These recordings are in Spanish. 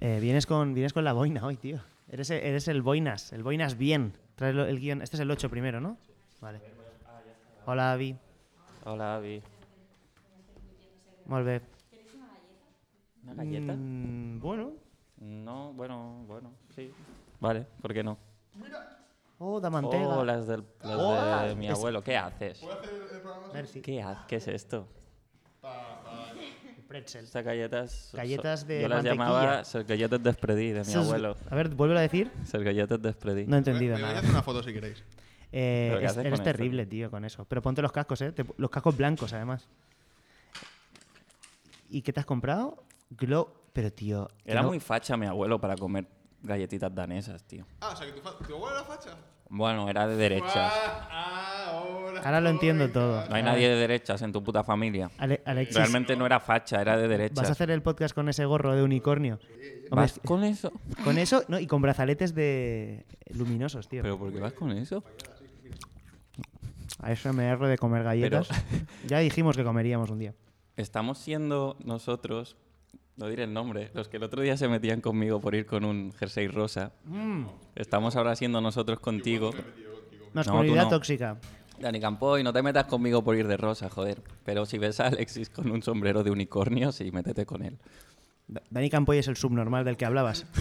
Eh, vienes, con, vienes con la boina hoy, tío. Eres, el- eres el boinas, el boinas bien. Traes el guion. Este es el 8 primero, ¿no? Vale. Hola, Avi. Hola, Avi. Molt bé. ¿Una galleta? Mm, bueno. No, bueno, bueno, sí. Vale, ¿por qué no? Oh, de mantega. Oh, las, del, las Oh, de mi es- abuelo. ¿Qué haces? Merci. ¿Qué, ha- ¿Qué es esto? Pretzel. Estas galletas... so- Galletas de Yo las mantequilla. llamaba las galletas despredí de mi abuelo. A ver, vuelve a decir. Las galletas despredí. No he entendido Me voy a nada. hacer una foto si queréis. Eh, ¿Pero qué es- haces eres esto? terrible, tío, con eso. Pero ponte los cascos, ¿eh? Te- los cascos blancos, además. ¿Y qué te has comprado? Glow. Pero, tío. Era no- muy facha mi abuelo para comer galletitas danesas, tío. Ah, o sea que tu, tu abuelo era facha. Bueno, era de derechas. Ah, ah, ahora. Lo entiendo todo. No hay nadie de derechas en tu puta familia. Ale- Alexis, Realmente no era facha, era de ¿vas a derechas. hacer el podcast con ese gorro de unicornio? Hombre, ¿Vas con eso? con eso, no, y con brazaletes de luminosos, tío. ¿Pero por qué vas con eso? A eso me erro de comer galletas. Ya dijimos que comeríamos un día. Estamos siendo nosotros, no diré el nombre, los que el otro día se metían conmigo por ir con un jersey rosa. Mm. Estamos ahora siendo nosotros contigo. Masculinidad no. tóxica. Dani Campoy, no te metas conmigo por ir de rosa, joder. Pero si ves a Alexis con un sombrero de unicornio, sí, métete con él. Da- Dani Campoy es el subnormal del que hablabas.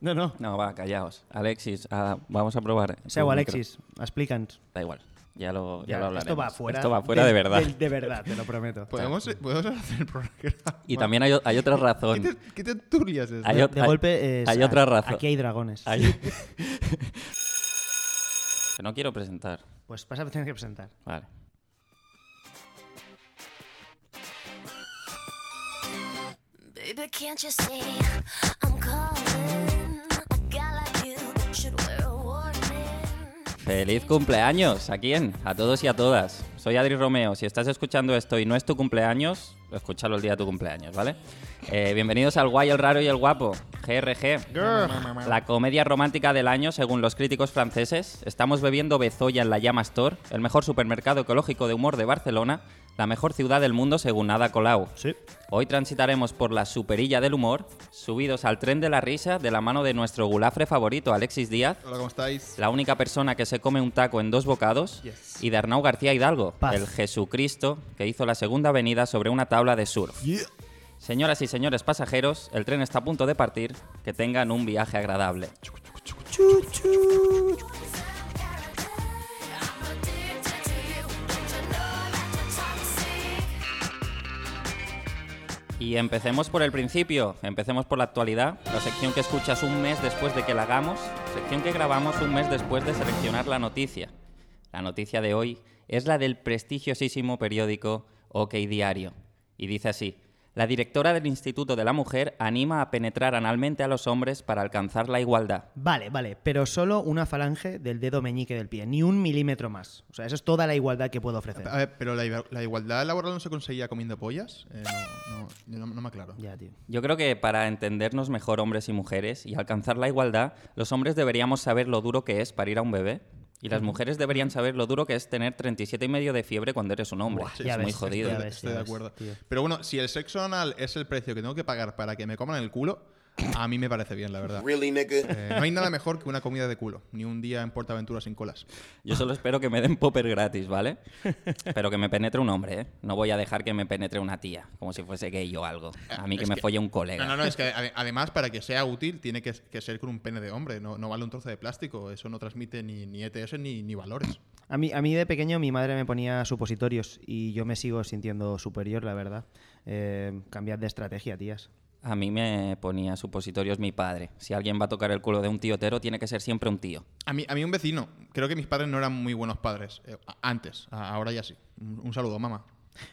No, no. No, va, callaos. Alexis, ah, vamos a probar. Seu, Alexis, explica'ns. Da igual, ya lo, ya Ya, lo hablaremos. esto va fuera. Esto va fuera de, verdad. De, de verdad, te lo prometo. ¿Podemos, ¿Podemos hacer el programa? Y también hay, hay otra ¿Qué, razón. te, ¿Qué tertulias es? Hay De, de hay- golpe es- hay otra razón. Aquí hay dragones. Hay- no quiero presentar. Pues vas a tener que presentar. Vale. Baby, can't you see I'm ¡Feliz cumpleaños! ¿A quién? A todos y a todas. Soy Adri Romeo. Si estás escuchando esto y no es tu cumpleaños, escúchalo el día de tu cumpleaños, ¿vale? Eh, bienvenidos al Guay, el Raro y el Guapo, GRG. La comedia romántica del año, según los críticos franceses. Estamos bebiendo Bezoya en la Llama Store, el mejor supermercado ecológico de humor de Barcelona, la mejor ciudad del mundo según Nada Colau. Sí. Hoy transitaremos por la superilla del humor, subidos al tren de la risa de la mano de nuestro gulafre favorito, Alexis Díaz, Hola, ¿cómo estáis? la única persona que se come un taco en dos bocados, Yes. y de Arnau García Hidalgo, Paz. el Jesucristo que hizo la segunda venida sobre una tabla de surf. Señoras y señores pasajeros, el tren está a punto de partir, que tengan un viaje agradable. Y empecemos por el principio, empecemos por la actualidad, la sección que escuchas un mes después de que la hagamos, sección que grabamos un mes después de seleccionar la noticia. La noticia de hoy es la del prestigiosísimo periódico OK Diario. Y dice así, la directora del Instituto de la Mujer anima a penetrar analmente a los hombres para alcanzar la igualdad. Vale, vale, pero solo una falange del dedo meñique del pie, ni un milímetro más. O sea, eso es toda la igualdad que puedo ofrecer. A ver, pero la, la igualdad laboral no se conseguía comiendo pollas. Eh, no, no, no, no me aclaro. Ya, tío. Yo creo que para entendernos mejor hombres y mujeres y alcanzar la igualdad, los hombres deberíamos saber lo duro que es parir a un bebé. Y las mujeres deberían saber lo duro que es tener 37 y medio de fiebre cuando eres un hombre. Sí, es muy jodido. Estoy, ves, estoy ya de acuerdo. tío. Pero bueno, si el sexo anal es el precio que tengo que pagar para que me coman el culo, a mí me parece bien, la verdad. Really, nigga? Eh, no hay nada mejor que una comida de culo, ni un día en Portaventura sin colas. Yo solo espero que me den popper gratis, ¿vale? Pero que me penetre un hombre, ¿eh? No voy a dejar que me penetre una tía, como si fuese gay o algo. A mí que Es me que- folle un colega. No, no, no, es que ade- además para que sea útil tiene que, que ser con un pene de hombre, no, no vale un trozo de plástico, eso no transmite ni, ni ETS ni, ni valores. A mí, a mí de pequeño mi madre me ponía supositorios y yo me sigo sintiendo superior, la verdad. Eh, cambiad de estrategia, tías. A mí me ponía supositorios mi padre. Si alguien va a tocar el culo de un tío hetero, tiene que ser siempre un tío. A mí, a mí un vecino, creo que mis padres no eran muy buenos padres, eh, antes, ahora ya sí. Un, un saludo, mamá.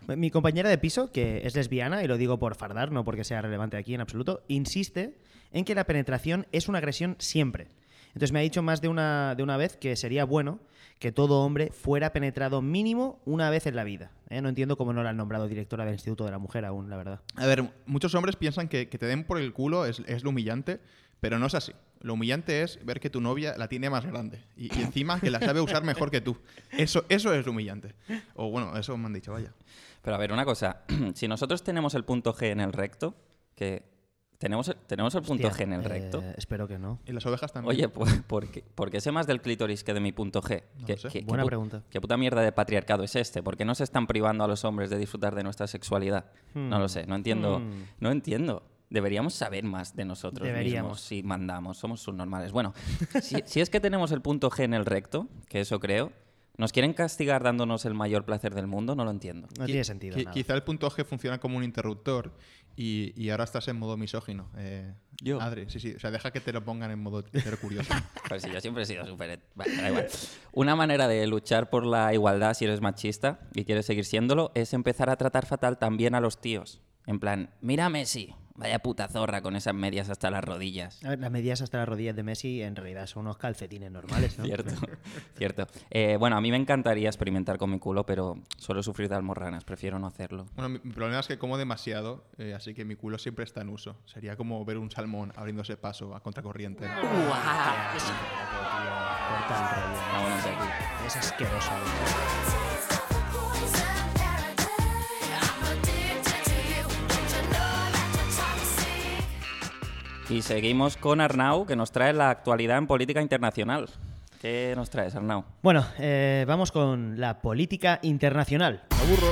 Mi compañera de piso, que es lesbiana, y lo digo por fardar, no porque sea relevante aquí en absoluto, insiste en que la penetración es una agresión siempre. Entonces me ha dicho más de una, de una vez que sería bueno que todo hombre fuera penetrado mínimo una vez en la vida. ¿eh? No entiendo cómo no la han nombrado directora del Instituto de la Mujer aún, la verdad. A ver, muchos hombres piensan que, que te den por el culo es, es lo humillante, pero no es así. Lo humillante es ver que tu novia la tiene más grande y, y encima que la sabe usar mejor que tú. Eso, eso es lo humillante. O bueno, eso me han dicho, vaya. Pero a ver, una cosa. si nosotros tenemos el punto G en el recto, que tenemos el, tenemos el punto Hostia, G en el eh, recto. espero que no. Y las ovejas también. Oye, pues, ¿por qué, por qué sé más del clítoris que de mi punto G? No ¿Qué, sé. Buena pregunta. ¿Qué puta mierda de patriarcado es este? ¿Por qué no se están privando a los hombres de disfrutar de nuestra sexualidad? No lo sé, no entiendo. Hmm. No entiendo. Deberíamos saber más de nosotros Deberíamos. mismos si mandamos, somos subnormales. Bueno, si, si es que tenemos el punto G en el recto, que eso creo, ¿nos quieren castigar dándonos el mayor placer del mundo? No lo entiendo. No Qui- tiene sentido. qui- nada. quizá el punto G funciona como un interruptor y, y ahora estás en modo misógino. Eh, Yo. Adri, sí, sí. O sea, deja que te lo pongan en modo curioso. Pues sí, yo siempre he sido súper... Vale, da igual. Una manera de luchar por la igualdad si eres machista y quieres seguir siéndolo es empezar a tratar fatal también a los tíos. En plan, mira a Messi, vaya puta zorra con esas medias hasta las rodillas. A ver, las medidas hasta las rodillas de Messi en realidad son unos calcetines normales, ¿no? Cierto, cierto. Eh, bueno, a mí me encantaría experimentar con mi culo, pero suelo sufrir de almorranas, prefiero no hacerlo. Bueno, mi, problema es que como demasiado, eh, así que mi culo siempre está en uso. Sería como ver un salmón abriéndose paso a contracorriente. Qué asco, tío. Y seguimos con Arnau, que nos trae la actualidad en política internacional. ¿Qué nos traes, Arnau? Bueno, eh, vamos con la política internacional. Aburro.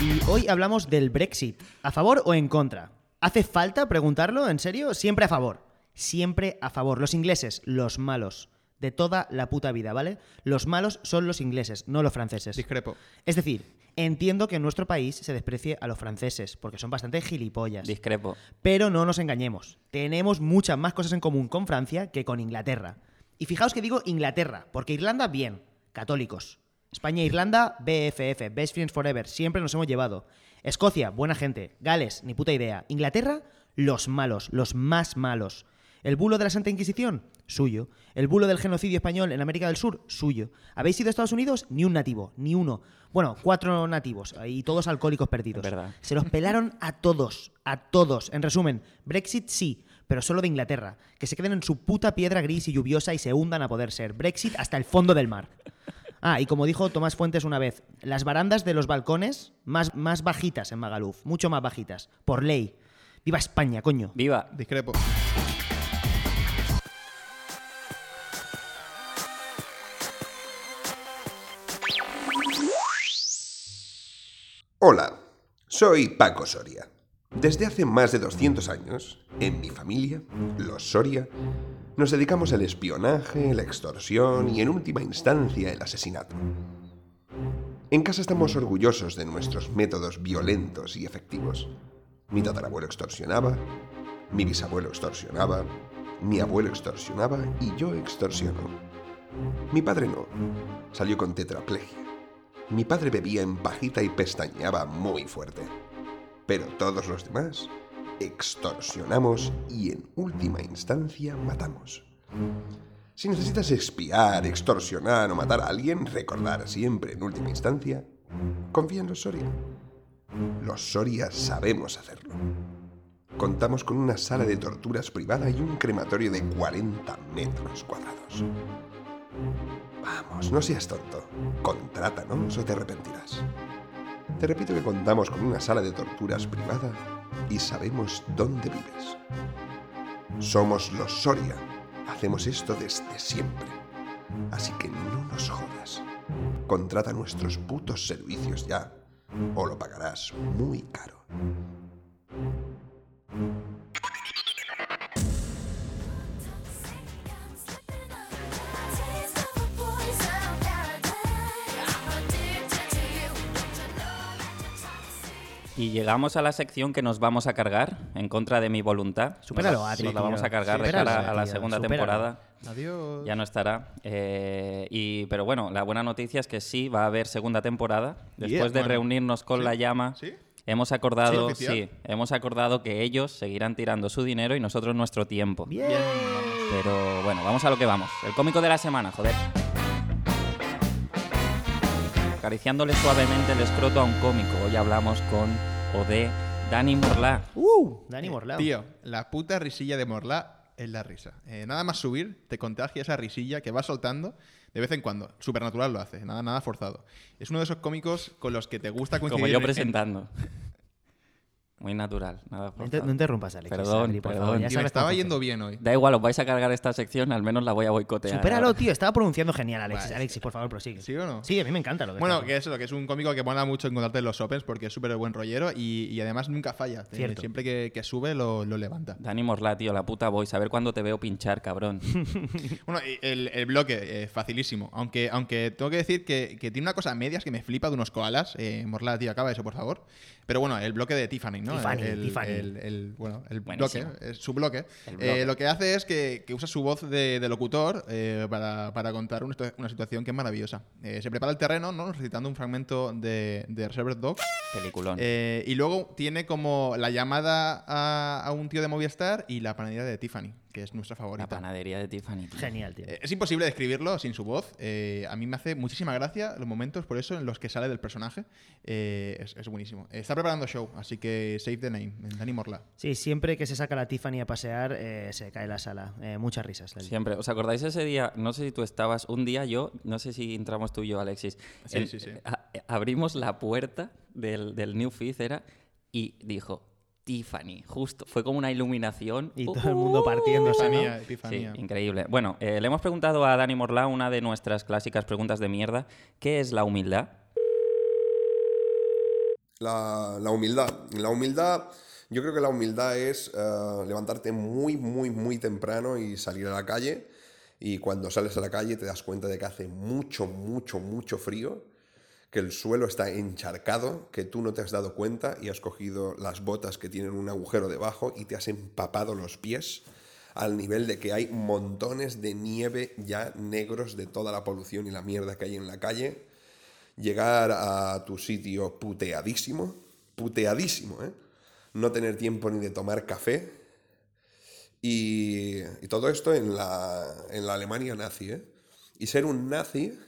Y hoy hablamos del Brexit. ¿A favor o en contra? ¿Hace falta preguntarlo? ¿En serio? Siempre a favor. Siempre a favor. Los ingleses, los malos. De toda la puta vida, ¿vale? Los malos son los ingleses, no los franceses. Discrepo. Es decir, entiendo que en nuestro país se desprecie a los franceses, porque son bastante gilipollas. Discrepo. Pero no nos engañemos. Tenemos muchas más cosas en común con Francia que con Inglaterra. Y fijaos que digo Inglaterra, porque Irlanda, bien, católicos. España e Irlanda, BFF, Best Friends Forever, siempre nos hemos llevado. Escocia, buena gente. Gales, ni puta idea. Inglaterra, los malos, los más malos. El bulo de la Santa Inquisición, suyo. El bulo del genocidio español en América del Sur, suyo. ¿Habéis ido a Estados Unidos? Ni un nativo, ni uno. Bueno, cuatro nativos y todos alcohólicos perdidos. Verdad. Se los pelaron a todos, a todos. En resumen, Brexit sí, pero solo de Inglaterra. Que se queden en su puta piedra gris y lluviosa y se hundan a poder ser. Brexit hasta el fondo del mar. Ah, y como dijo Tomás Fuentes una vez, las barandas de los balcones más, más bajitas en Magaluf, mucho más bajitas, por ley. ¡Viva España, coño! Viva. Discrepo. Hola, soy Paco Soria. Desde hace más de 200 años, en mi familia, los Soria, nos dedicamos al espionaje, la extorsión y, en última instancia, el asesinato. En casa estamos orgullosos de nuestros métodos violentos y efectivos. Mi tatarabuelo extorsionaba, mi bisabuelo extorsionaba, mi abuelo extorsionaba y yo extorsiono. Mi padre no, salió con tetraplegia. Mi padre bebía en pajita y pestañeaba muy fuerte. Pero todos los demás extorsionamos y en última instancia matamos. Si necesitas espiar, extorsionar o matar a alguien, recordar siempre en última instancia, confía en los Soria. Los Soria sabemos hacerlo. Contamos con una sala de torturas privada y un crematorio de 40 metros cuadrados. Vamos, no seas tonto. Contrátanos o te arrepentirás. Te repito que contamos con una sala de torturas privada y sabemos dónde vives. Somos los Soria. Hacemos esto desde siempre. Así que no nos jodas. Contrata nuestros putos servicios ya o lo pagarás muy caro. Y llegamos a la sección que nos vamos a cargar en contra de mi voluntad. Supéralo, nos, Adri, nos la vamos a cargar de cara a la segunda temporada. Adiós. Ya no estará. Eh, y, pero bueno, la buena noticia es que sí va a haber segunda temporada. Después Yeah. de Bueno, reunirnos con ¿sí? la llama, ¿Sí? hemos acordado, ¿Sí, hemos acordado que ellos seguirán tirando su dinero y nosotros nuestro tiempo. Bien. Pero bueno, vamos a lo que vamos. El cómico de la semana, joder. Acariciándole suavemente el escroto a un cómico. Hoy hablamos con o de Dani Morlá. ¡Uh! Dani Morlao. Tío, la puta risilla de Morla es la risa. Eh, nada más subir, te contagia esa risilla que va soltando de vez en cuando. Supernatural lo hace, nada, nada forzado. Es uno de esos cómicos con los que te gusta coincidir. Como yo en- en- presentando. Muy natural, nada No, interrumpas, Alexis. Perdón, Adri, por perdón. favor, ya Y me estaba yendo bien hoy. Da igual, os vais a cargar esta sección, al menos la voy a boicotear. Supéralo, ahora. tío. Estaba pronunciando genial, Alexis. Vale. Alexis, por favor, prosigue. ¿Sí o no? Sí, a mí me encanta lo que Bueno, que es lo que es un cómico que mola mucho encontrarte en los Opens porque es súper buen rollero y, y además nunca falla. Eh, Cierto. siempre que, que sube lo, lo levanta. Dani Morla, tío, la puta voice. A ver cuándo te veo pinchar, cabrón. Bueno, y el, el bloque, eh, facilísimo. Aunque, aunque tengo que decir que, que tiene una cosa a medias que me flipa de unos koalas. Eh, Morla, tío, acaba eso, por favor. Pero bueno, el bloque de Tiffany, ¿no? Tiffany, el, Tiffany. El, el- bueno, el Buenísimo. bloque, es su bloque. El bloque. Eh, lo que hace es que, que usa su voz de, de locutor eh, para, para contar una, situa- una situación que es maravillosa. Eh, se prepara el terreno, ¿no? Recitando un fragmento de, de Reservoir Dogs. Peliculón. Eh, y luego tiene como la llamada a, a un tío de Movistar y la panadería de Tiffany, que es nuestra la favorita. panadería de Tiffany. tío. Genial, tío. Eh, Es imposible describirlo sin su voz. Eh, a mí me hace muchísima gracia los momentos, por eso, en los que sale del personaje. Eh, es, es buenísimo. Eh, Está preparando show, así que save the name, Dani Morla. Sí, siempre que se saca la Tiffany a pasear, eh, se cae la sala. Eh, muchas risas. del- Siempre. ¿Os acordáis ese día? No sé si tú estabas. Un día yo, no sé si entramos tú y yo, Alexis. Sí, sí, sí. a- abrimos la puerta del, del New Feed, era, y dijo Tiffany. Justo. Fue como una iluminación. Y todo el mundo partiéndose, ¿no? Epifanía, Sí, epifanía. increíble. Bueno, eh, le hemos preguntado a Dani Morla una de nuestras clásicas preguntas de mierda. ¿Qué es la humildad? La, la humildad. La humildad, yo creo que la humildad es eh, levantarte muy, muy, muy temprano y salir a la calle. Y cuando sales a la calle te das cuenta de que hace mucho, mucho, mucho frío, que el suelo está encharcado, que tú no te has dado cuenta y has cogido las botas que tienen un agujero debajo y te has empapado los pies al nivel de que hay montones de nieve ya negros de toda la polución y la mierda que hay en la calle llegar a tu sitio puteadísimo, puteadísimo, ¿eh? No tener tiempo ni de tomar café. Y, y todo esto en la, en la Alemania nazi, ¿eh? Y ser un nazi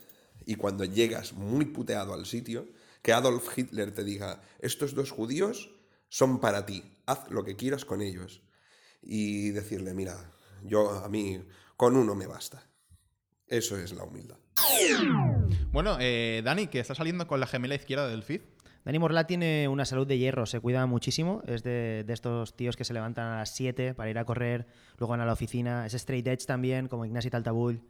y cuando llegas muy puteado al sitio, que Adolf Hitler te diga, estos dos judíos son para ti, haz lo que quieras con ellos. Y decirle, mira, yo a mí con uno me basta. Eso es la humildad. Bueno, eh, Dani, que está saliendo con la gemela izquierda del feed. Dani Morla tiene una salud de hierro, se cuida muchísimo. Es de, de estos tíos que se levantan a las 7 para ir a correr, luego van a la oficina. Es straight edge también, como Ignasi Taltabull.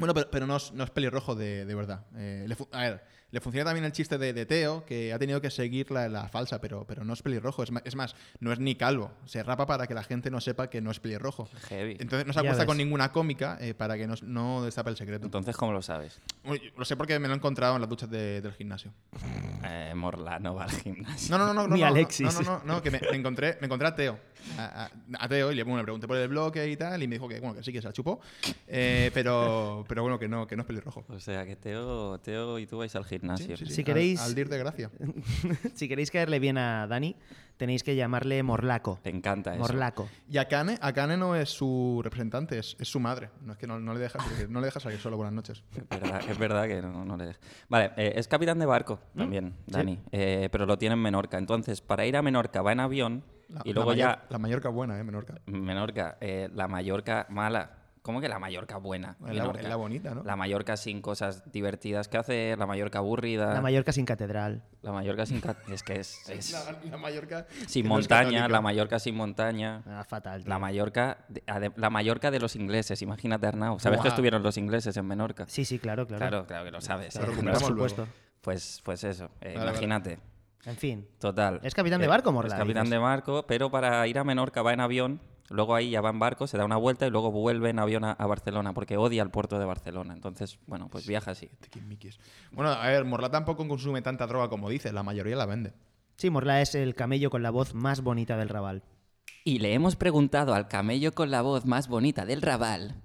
Bueno, pero, pero no, es, no es pelirrojo de, de verdad. Eh, le a ver, le funciona también el chiste de, de Teo, que ha tenido que seguir la, la falsa, pero, pero no es pelirrojo. Es más, no es ni calvo. Se rapa para que la gente no sepa que no es pelirrojo. Heavy. Entonces no se acuesta con ninguna cómica eh, para que no, no destape el secreto. Entonces, ¿cómo lo sabes? Lo sé porque me lo he encontrado en las duchas de- del gimnasio. Eh, Morla no va al gimnasio. No, no, no, no. Ni no, Alexis. No, no, no, no, que me, me encontré, me encontré a Teo. A, a- a Teo y le, bueno, le pregunté por el bloque y tal, y me dijo que, bueno, que sí, que se la chupó. Eh, pero, pero bueno, que no, que no es pelirrojo. O sea, que Teo, Teo y tú vais al gimnasio. Si queréis- Al, dir de gracia. si queréis caerle bien a Dani, tenéis que llamarle Morlaco. Te encanta eso. Morlaco. Y Akane, Akane no es su representante, es, es su madre. No es que no, no le deja, no le deja salir solo buenas noches. Es verdad, es verdad que no, no le deja. Vale, eh, es capitán de barco también, Dani, eh, pero lo tiene en Menorca. Entonces, para ir a Menorca va en avión La- y luego la ya... La Mallorca buena, ¿eh? Menorca. Menorca, eh, la Mallorca mala. ¿Cómo que la Mallorca buena? Es la, Menorca. es la bonita, ¿no? La Mallorca sin cosas divertidas que hacer, la Mallorca aburrida, La Mallorca sin catedral. la Mallorca sin... ca- Es que es... es- La, la Mallorca. sin montaña, la Mallorca sin montaña. Ah, fatal. tío. La Mallorca, de, la Mallorca de los ingleses, imagínate Arnau. ¿Sabes que estuvieron los ingleses en Menorca? Sí, sí, claro, claro. Claro, claro que lo sabes. Claro, ¿eh? Por supuesto. Pues, pues eso, eh, Vale, vale. imagínate. En fin. Total. Es capitán de barco, Morla, Es capitán dices. de barco, pero para ir a Menorca va en avión, luego ahí ya va en barco, se da una vuelta y luego vuelve en avión a, a Barcelona, porque odia el puerto de Barcelona. Entonces, bueno, pues viaja así. Tiquismiquis. Bueno, a ver, Morla tampoco consume tanta droga como dice, la mayoría la vende. Sí, Morla es el camello con la voz más bonita del Raval. Y le hemos preguntado al camello con la voz más bonita del Raval,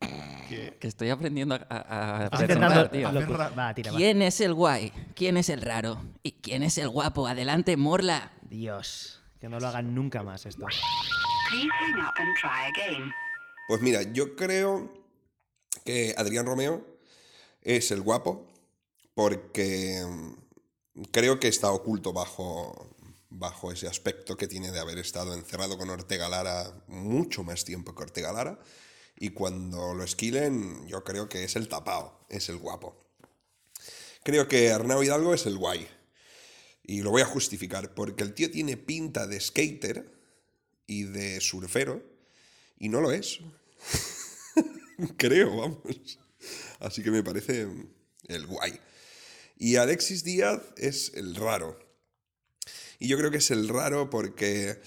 que estoy aprendiendo a, a, tío. tira, va. ¿Quién es el guay? ¿Quién es el raro? ¿Y quién es el guapo? Adelante, Morla. Dios, que no lo hagan nunca más esto. Please up and try again. Pues mira, yo creo que Adrián Romeo es el guapo porque mm, creo que está oculto bajo, bajo ese aspecto que tiene de haber estado encerrado con Ortega Lara mucho más tiempo que Ortega Lara. Y cuando lo esquilen, yo creo que es el tapao, es el guapo. Creo que Arnau Hidalgo es el guay. Y lo voy a justificar, porque el tío tiene pinta de skater y de surfero, y no lo es. Creo, vamos. Así que me parece el guay. Y Alexis Díaz es el raro. Y yo creo que es el raro porque.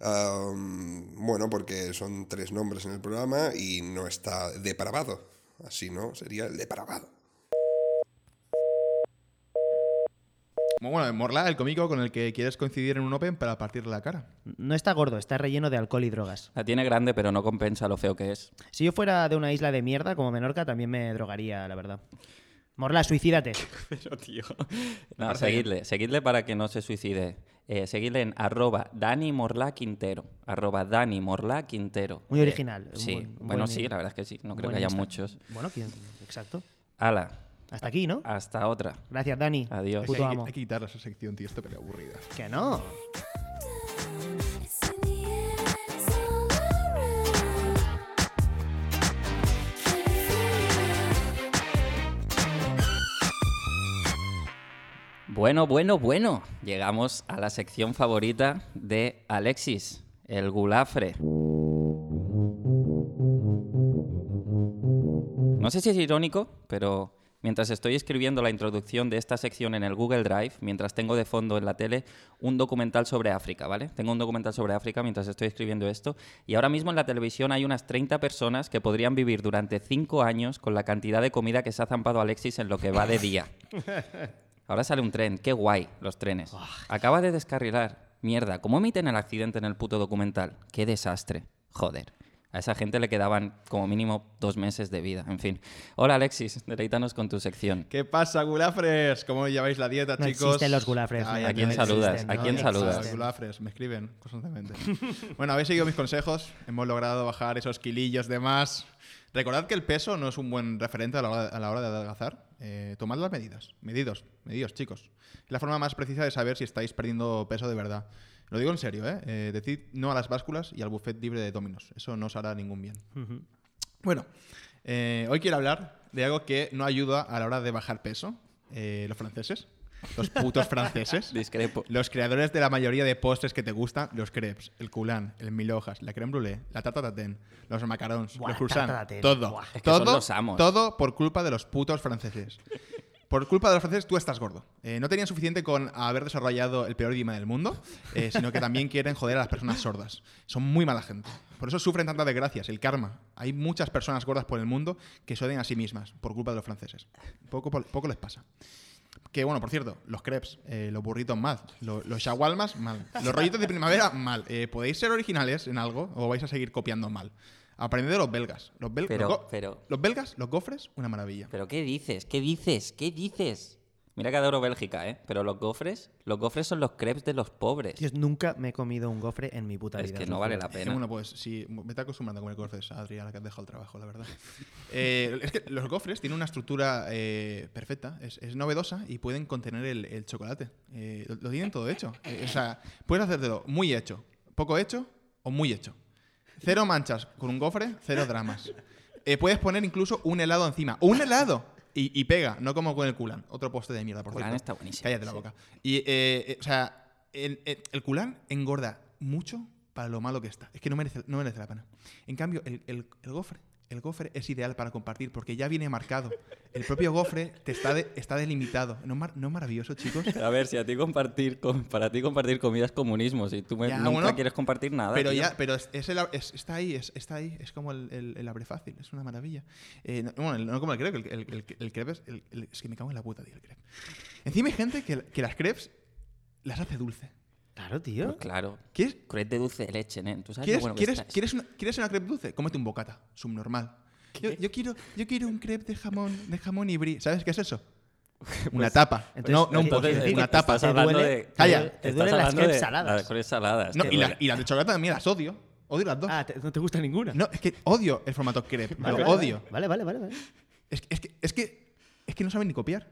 bueno, porque son tres nombres en el programa y no está depravado. Así, ¿no? Sería el depravado. Bueno, Morla, el cómico con el que quieres coincidir en un Open para partirle la cara. No está gordo, está relleno de alcohol y drogas. La tiene grande, pero no compensa lo feo que es. Si yo fuera de una isla de mierda como Menorca, también me drogaría, la verdad. Morla, suicídate. Pero, tío. No, seguidle, seguidle para que no se suicide. Eh, seguidle en arroba Dani Morla Quintero. Arroba Dani Morla Quintero. Muy original. sí, buen- bueno, buen- sí, la verdad es que sí. No creo que haya Insta. muchos. Bueno, ¿quién? exacto. Ala, Hasta aquí, ¿no? hasta otra. Gracias, Dani. Adiós. Puto hay, amo. hay que quitar esa sección, tío. Esto que aburrida. Que no. Bueno, bueno, bueno. Llegamos a la sección favorita de Alexis, el gulafre. No sé si es irónico, pero mientras estoy escribiendo la introducción de esta sección en el Google Drive, mientras tengo de fondo en la tele un documental sobre África, ¿vale? Tengo un documental sobre África mientras estoy escribiendo esto y ahora mismo en la televisión hay unas 30 personas que podrían vivir durante 5 años con la cantidad de comida que se ha zampado Alexis en lo que va de día. Ahora sale un tren, qué guay los trenes. Acaba de descarrilar. Mierda, ¿cómo emiten el accidente en el puto documental? Qué desastre. Joder. A esa gente le quedaban como mínimo dos meses de vida. En fin. Hola Alexis, deleítanos con tu sección. ¿Qué pasa, gulafres? ¿Cómo lleváis la dieta, No chicos? existen los gulafres, Ay, ¿A quién no saludas? existen, ¿A no quién existen. saludas? Los gulafres, me escriben constantemente. bueno, habéis seguido mis consejos. Hemos logrado bajar esos kilillos de más. Recordad que el peso no es un buen referente a la hora, a la hora de adelgazar. Eh, tomad las medidas. Medidos, medidos, chicos. Es la forma más precisa de saber si estáis perdiendo peso de verdad. Lo digo en serio, ¿eh? eh decid no a las básculas y al buffet libre de dominos. Eso no os hará ningún bien. Bueno, eh, hoy quiero hablar de algo que no ayuda a la hora de bajar peso. Eh, los franceses. Los putos franceses. Discrepo. Los creadores de la mayoría de postres que te gustan, los crepes, el coulant, el mil hojas, la creme brûlée, la tarta tatin, los macarons, Buah, los croissants, todo. buah. Es que son todo, los amos. todo por culpa de los putos franceses. Por culpa de los franceses, tú estás gordo. Eh, no tenían suficiente con haber desarrollado el peor idioma del mundo, eh, sino que también quieren joder a las personas sordas. Son muy mala gente. Por eso sufren tantas desgracias, el karma. Hay muchas personas gordas por el mundo que se odian a sí mismas por culpa de los franceses. Poco, poco les pasa. Que bueno, por cierto, los crepes, eh, los burritos mal, lo- los shawarmas mal, los rollitos de primavera mal. ¿Podéis ser originales en algo o vais a seguir copiando mal? Aprended de los belgas. Los, bel- Pero- los go- pero- los belgas, los gofres, una maravilla. ¿Pero qué dices? ¿Qué dices? ¿Qué dices? Mira que adoro Bélgica, ¿eh? Pero los gofres, los gofres son los crepes de los pobres. Dios, nunca me he comido un gofre en mi puta es vida. que os no vale la pena. Bueno, pues sí, vete acostumbrando a comer gofres, Adri, ahora que has dejado el trabajo, la verdad. Eh, es que los gofres tienen una estructura eh, perfecta, es, es novedosa y pueden contener el, el chocolate. Eh, lo, lo tienen todo hecho. Eh, o sea, puedes hacértelo muy hecho, poco hecho o muy hecho. Cero manchas con un gofre, cero dramas. Eh, puedes poner incluso un helado encima. ¡Un helado! Y, y pega, no como con el culan. Otro poste de mierda, por Culán cierto. está buenísimo, Cállate la sí. boca. Y, eh, eh, o sea, el, el, el culán engorda mucho para lo malo que está. Es que no merece, no merece la pena. En cambio, el, el- el gofre, el gofre es ideal para compartir porque ya viene marcado. El propio gofre te está, de- está delimitado. ¿No, mar- no es maravilloso, chicos? A ver, si a ti compartir, com- para ti compartir comida es comunismo, si tú Ya, nunca bueno, quieres compartir nada. Pero tío. ya, pero es, es el- es- está ahí, es, está ahí, es como el, el, el abre fácil, es una maravilla. Eh, no, bueno, no como el crepe, el, crepe es, es que me cago en la puta, tío, el crepe. Encima hay gente que, que las crepes las hace dulce. Claro, tío. Pues claro. ¿Quieres, Crepe de dulce de leche, ¿eh? ¿Tú sabes lo ¿Quieres, bueno que ¿quieres, está? ¿quieres, una, ¿Quieres una crepe dulce? Cómete un bocata, subnormal. Yo, yo quiero, yo quiero un crepe de jamón, de jamón y brie. ¿Sabes qué es eso? Una tapa. entonces- no, no un postre, una tapa. Hablando duele- de- te Calla. duele- te duelen las crepes saladas. Las crepes saladas. No, que y, la- duele. y las de chocolate también las odio. Odio las dos. Ah, te- no te gusta ninguna. No, es que odio el formato crepe. Vale, lo vale, odio. Vale, vale, vale. vale. Es, es, que, es, que, es que no saben ni copiar.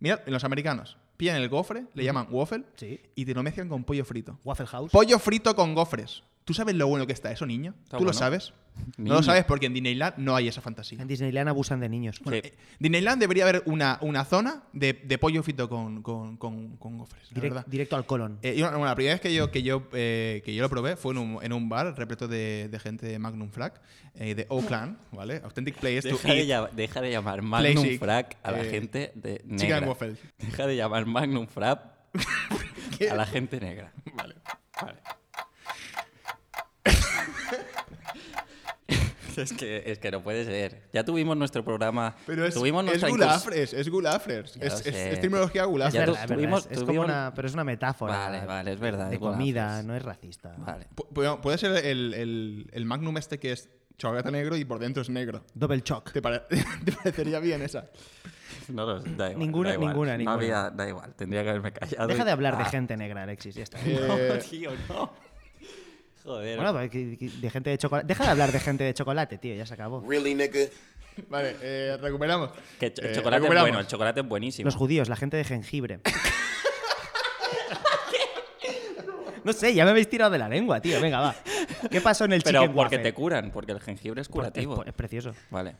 Mira, en los americanos, pillan el gofre, le llaman waffle Sí. y te lo mezclan con pollo frito. Waffle House. Pollo frito con gofres. ¿Tú sabes lo bueno que está eso, niño? Está ¿Tú lo bueno. sabes? No Niño. lo sabes porque en Disneyland no hay esa fantasía. En Disneyland abusan de niños. Sí. Eh, Disneyland debería haber una, una zona de, de pollo frito con, con, con, con gofres, la Direc- verdad. directo al colon. Eh, bueno, la primera vez que yo, que yo, eh, que yo lo probé fue en un, en un bar repleto de, de gente de Magnum Flag, eh, de Oakland, ¿vale? Authentic Place to Deja de, eat llam- deja de llamar Magnum Classic, Frack a la eh, gente de chicken negra. waffles. Deja de llamar Magnum Frapp a la gente negra. Vale. Vale. es, que, es que no puede ser. Ya tuvimos nuestro programa. Pero es, tuvimos es gulafres, es gulafres. Es, es, es terminología Es gulafres. Ya verdad, tu- es verdad, tuvimos- es- es como tuvimos- una, pero es una metáfora. Vale, vale, es verdad, De comida, no es racista. Vale. Pu- pu- Puede ser el, el, el Magnum este que es chocolate negro y por dentro es negro. Double choc. ¿Te, pare- ¿Te parecería bien esa? No lo sé, da igual, Ninguna, da igual. ninguna, No ninguna. había- da igual, tendría que haberme callado. Deja y- de hablar de gente negra, Alexis, ya está. Eh, tío, no. Joder. Bueno, pues, de gente de chocolate. Deja de hablar de gente de chocolate, tío, ya se acabó. Really, nigga? vale, eh, recuperamos. que el Eh, chocolate es bueno, el chocolate es buenísimo. Los judíos, la gente de jengibre. no sé, ya me habéis tirado de la lengua, tío. Venga, va. ¿Qué pasó en el Pero chicken porque waffle? te curan, porque el jengibre es curativo. Es, es precioso. Vale.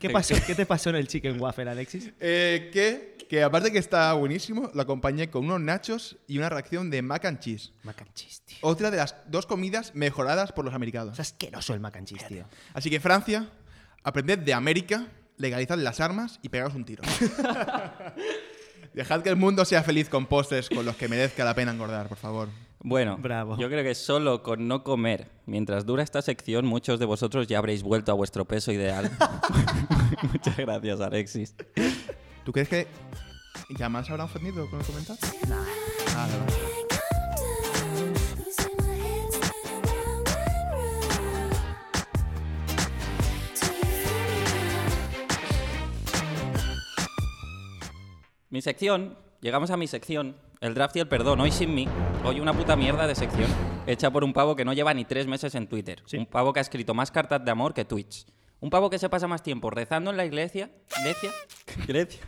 ¿Qué, pasó, ¿Qué te pasó en el chicken waffle, Alexis? Eh, que, que aparte que está buenísimo, lo acompañé con unos nachos y una reacción de mac and cheese. Mac and cheese, tío. Otra de las dos comidas mejoradas por los americanos. Es asqueroso el mac and cheese, tío. Así que Francia, aprended de América, legalizad las armas y pegaos un tiro. Dejad que el mundo sea feliz con postres con los que merezca la pena engordar, por favor. Bueno, Bravo. yo creo que solo con no comer, mientras dura esta sección, muchos de vosotros ya habréis vuelto a vuestro peso ideal. Muchas gracias, Alexis. ¿Tú crees que Yaman se habrá ofendido con el comentario? Ah, vale, Mi sección, llegamos a mi sección, el draft y el perdón. Hoy sin mí, hoy una puta mierda de sección, hecha por un pavo que no lleva ni tres meses en Twitter. Un pavo que ha escrito más cartas de amor que tweets. Un pavo que se pasa más tiempo rezando en la iglesia, Grecia, Grecia,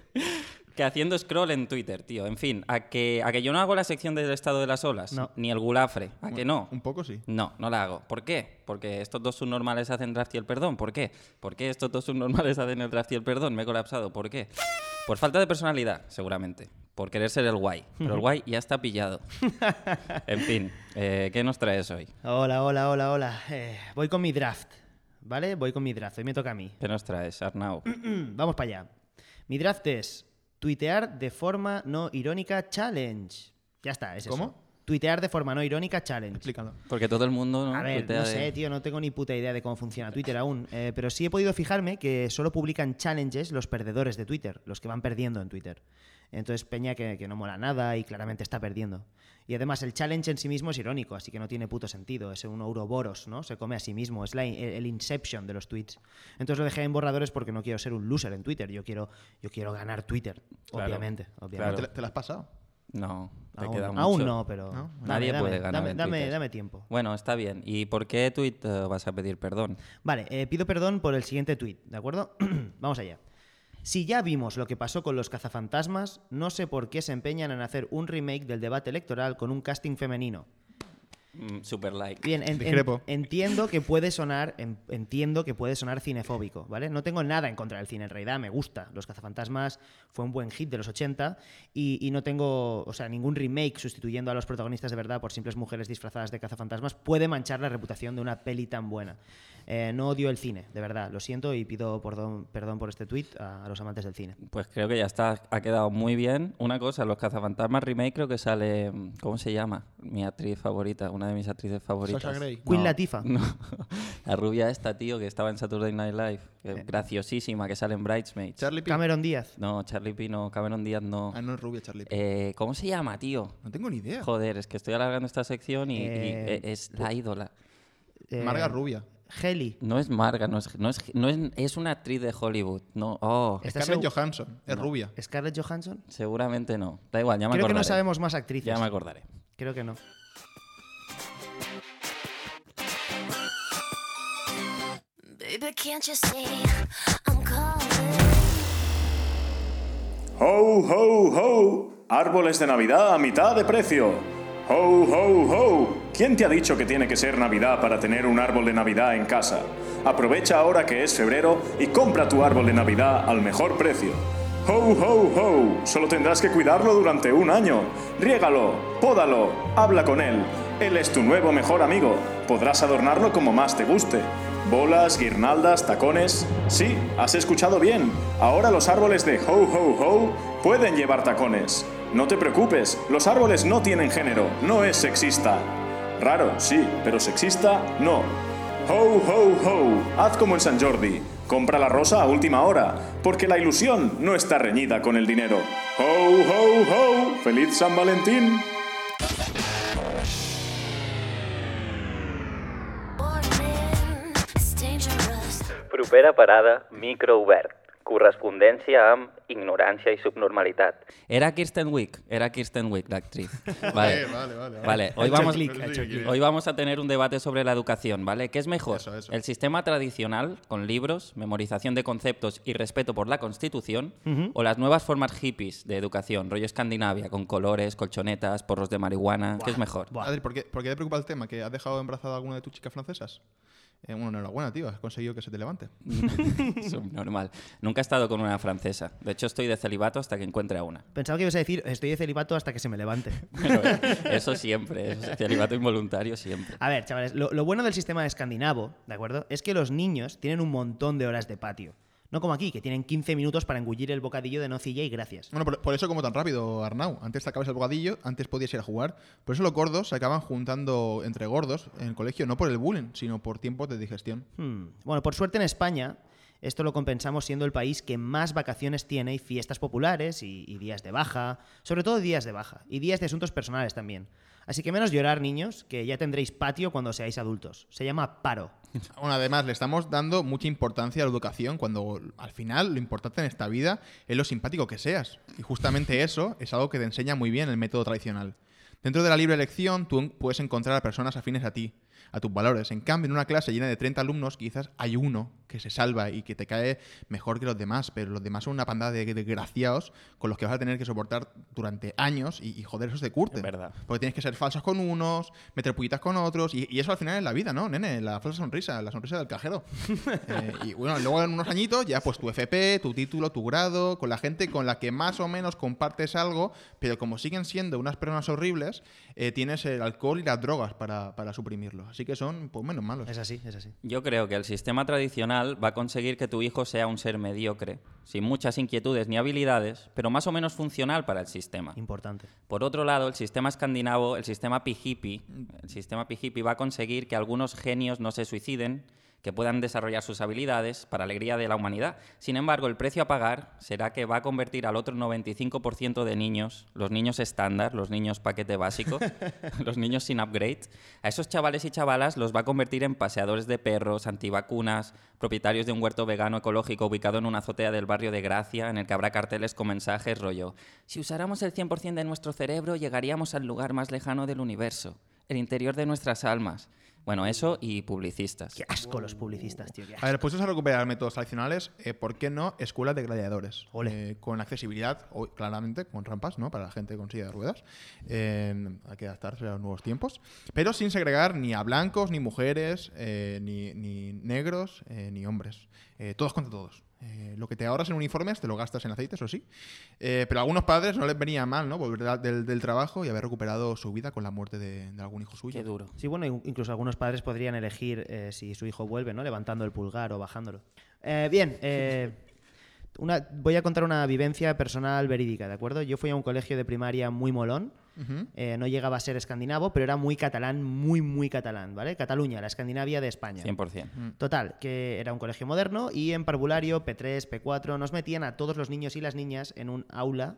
que haciendo scroll en Twitter, tío. En fin, a que, a que yo no hago la sección del estado de las olas, No. ni el gulafre, a que no. Un poco sí. No, no la hago. ¿Por qué? Porque estos dos subnormales hacen draft y el perdón. ¿Por qué? ¿Por qué estos dos subnormales hacen el draft y el perdón? Me he colapsado. ¿Por qué? Por falta de personalidad, seguramente. Por querer ser el guay. Pero el guay ya está pillado. En fin, eh, ¿qué nos traes hoy? Hola, hola, hola, hola. Eh, voy con mi draft, ¿vale? Voy con mi draft. Hoy me toca a mí. ¿Qué nos traes, Arnau? Vamos para allá. Mi draft es tuitear de forma no irónica challenge. Ya está, es eso. ¿Cómo? Tuitear de forma no irónica challenge. Explícalo. Porque todo el mundo... ¿no? A ver, tuitea no de- sé, tío, no tengo ni puta idea de cómo funciona Twitter aún. eh, pero sí he podido fijarme que solo publican challenges los perdedores de Twitter, los que van perdiendo en Twitter. Entonces, Peña que, que no mola nada y claramente está perdiendo. Y además, el challenge en sí mismo es irónico, así que no tiene puto sentido. Es un Ouroboros, ¿no? Se come a sí mismo. Es la- el Inception de los tweets. Entonces lo dejé en borradores porque no quiero ser un loser en Twitter. Yo quiero, yo quiero ganar Twitter, Claro, obviamente. obviamente. claro. ¿Te, te lo has pasado? No, te Aún, queda no, mucho. aún no, pero ¿No? dame, Nadie dame, puede ganar dame, en dame- Twitter. dame tiempo. Bueno, está bien. ¿Y por qué tweet eh, vas a pedir perdón? Vale, eh, pido perdón por el siguiente tuit, ¿de acuerdo? Vamos allá. Si ya vimos lo que pasó con los cazafantasmas, no sé por qué se empeñan en hacer un remake del debate electoral con un casting femenino. Mm, super like. Bien, en- en- Discrepo. entiendo que puede sonar, en- entiendo que puede sonar cinefóbico, ¿vale? No tengo nada en contra del cine, en realidad me gusta. Los cazafantasmas fue un buen hit de los 80 y, y no tengo, o sea, ningún remake sustituyendo a los protagonistas de verdad por simples mujeres disfrazadas de cazafantasmas puede manchar la reputación de una peli tan buena. Eh, no odio el cine, de verdad, lo siento y pido perdón, perdón por este tuit a, a los amantes del cine. Pues creo que ya está, ha quedado muy bien. Una cosa, Los Cazafantasmas Remake creo que sale, ¿cómo se llama? Mi actriz favorita, una de mis actrices favoritas. Sasha Grey. Queen No, Latifah. No, la rubia esta, tío, que estaba en Saturday Night Live, Eh. graciosísima, que sale en Bridesmaids. Charlie P. Cameron Díaz. No, Charlie Pino, Cameron Díaz no. Ah, no es rubia, Charlie P. Eh, ¿Cómo se llama, tío? no tengo ni idea. Joder, es que estoy alargando esta sección y, y, eh, es la ídola. eh, Marga rubia. Heli. No es Marga, no es, no es, no es, es una actriz de Hollywood. No, oh, ¿Estás Scarlett Johansson. Es rubia. ¿Scarlett Johansson? seguramente no. Da igual, ya me Creo que acordaré. no sabemos más actrices. Ya me acordaré. Creo que no. Baby, can't you see I'm calling? ¡Ho, ho, ho! Árboles de Navidad a mitad de precio. ¡Ho, ho, ho! ¿Quién te ha dicho que tiene que ser Navidad para tener un árbol de Navidad en casa? Aprovecha ahora que es febrero y compra tu árbol de Navidad al mejor precio. ¡Ho, ho, ho! Solo tendrás que cuidarlo durante un año. Riégalo, pódalo, habla con él. Él es tu nuevo mejor amigo. Podrás adornarlo como más te guste. Bolas, guirnaldas, tacones. Sí, has escuchado bien. Ahora los árboles de Ho Ho Ho pueden llevar tacones. No te preocupes, los árboles no tienen género, no es sexista. Raro, sí, pero sexista, no. Ho Ho Ho, haz como en San Jordi. Compra la rosa a última hora, porque la ilusión no está reñida con el dinero. Ho Ho Ho, feliz San Valentín. Propera parada, micro obert. Correspondència amb ignorància i subnormalitat. Era Kirsten Wick, era Kirsten Wick, l'actriz. Vale, vale, vale, vale. Vale, hoy vamos, hoy a tener un debate sobre la educación, ¿vale? ¿Qué es mejor? Eso, eso. ¿El sistema tradicional, con libros, memorización de conceptos y respeto por la Constitución? ¿O las nuevas formas hippies de educación, rollo Escandinavia, con colores, colchonetas, porros de marihuana? ¿Qué es mejor? Buah. Adri, ¿por qué, por qué te preocupa el tema? ¿Que has dejado embarazada alguna de tus chicas francesas? Eh, bueno, enhorabuena, tío. Has conseguido que se te levante. Subnormal. Nunca he estado con una francesa. De hecho, estoy de celibato hasta que encuentre a una. Pensaba que ibas a decir, estoy de celibato hasta que se me levante. Pero, eh, eso siempre, eso es celibato involuntario siempre. A ver, chavales, lo, lo bueno del sistema escandinavo, ¿de acuerdo? Es que los niños tienen un montón de horas de patio. No como aquí, que tienen 15 minutos para engullir el bocadillo de nocilla y gracias. Bueno, por, por eso como tan rápido, Arnau. Antes te acabas el bocadillo, antes podías ir a jugar. Por eso los gordos se acaban juntando entre gordos en el colegio, no por el bullying, sino por tiempos de digestión. Hmm. Bueno, por suerte en España, esto lo compensamos siendo el país que más vacaciones tiene y fiestas populares y, y días de baja, sobre todo días de baja, y días de asuntos personales también. Así que menos llorar, niños, que ya tendréis patio cuando seáis adultos. Se llama paro. Además, le estamos dando mucha importancia a la educación cuando al final lo importante en esta vida es lo simpático que seas. Y justamente eso es algo que te enseña muy bien el método tradicional. Dentro de la libre elección, tú puedes encontrar a personas afines a ti, a tus valores. En cambio, en una clase llena de 30 alumnos, quizás hay uno que se salva y que te cae mejor que los demás, pero los demás son una pandada de desgraciados con los que vas a tener que soportar durante años y, y joder, eso te curte. Es verdad. Porque tienes que ser falsos con unos, meter pullitas con otros, y, y eso al final es la vida, ¿no, nene? La falsa sonrisa, la sonrisa del cajero. Eh, y bueno, luego en unos añitos ya pues tu FP, tu título, tu grado, con la gente con la que más o menos compartes algo, pero como siguen siendo unas personas horribles, eh, tienes el alcohol y las drogas para, para suprimirlo. Así que son pues menos malos. Es así, es así. Yo creo que el sistema tradicional va a conseguir que tu hijo sea un ser mediocre, sin muchas inquietudes ni habilidades, pero más o menos funcional para el sistema. Importante. Por otro lado, el sistema escandinavo, el sistema pijipi, el sistema pijipi va a conseguir que algunos genios no se suiciden, que puedan desarrollar sus habilidades para alegría de la humanidad. Sin embargo, el precio a pagar será que va a convertir al otro 95% de niños, los niños estándar, los niños paquete básico, los niños sin upgrade, a esos chavales y chavalas los va a convertir en paseadores de perros, antivacunas, propietarios de un huerto vegano ecológico ubicado en una azotea del barrio de Gracia, en el que habrá carteles con mensajes rollo, si usáramos el 100% de nuestro cerebro, llegaríamos al lugar más lejano del universo, el interior de nuestras almas. Bueno, eso y publicistas. Qué asco los publicistas, tío. qué A ver, puestos a recuperar métodos tradicionales, eh, ¿por qué no escuelas de gladiadores? Ole. Eh, con accesibilidad, o, claramente, con rampas, ¿no? Para la gente con silla de ruedas. Eh, hay que adaptarse a los nuevos tiempos. Pero sin segregar ni a blancos, ni mujeres, eh, ni, ni negros, eh, ni hombres. Eh, todos contra todos. Eh, lo que te ahorras en uniformes te lo gastas en aceite, eso sí. Eh, pero a algunos padres no les venía mal, ¿no? Volver del, del trabajo y haber recuperado su vida con la muerte de, algún hijo suyo. Qué duro. Sí, bueno, in- incluso algunos padres podrían elegir eh, si su hijo vuelve, ¿no? Levantando el pulgar o bajándolo. Bien, una, voy a contar una vivencia personal verídica, ¿de acuerdo? Yo fui a un colegio de primaria muy molón. Eh, no llegaba a ser escandinavo, pero era muy catalán, muy, muy catalán, ¿vale? Cataluña, la Escandinavia de España. 100%. Total, que era un colegio moderno y en parvulario, P3, P4, nos metían a todos los niños y las niñas en un aula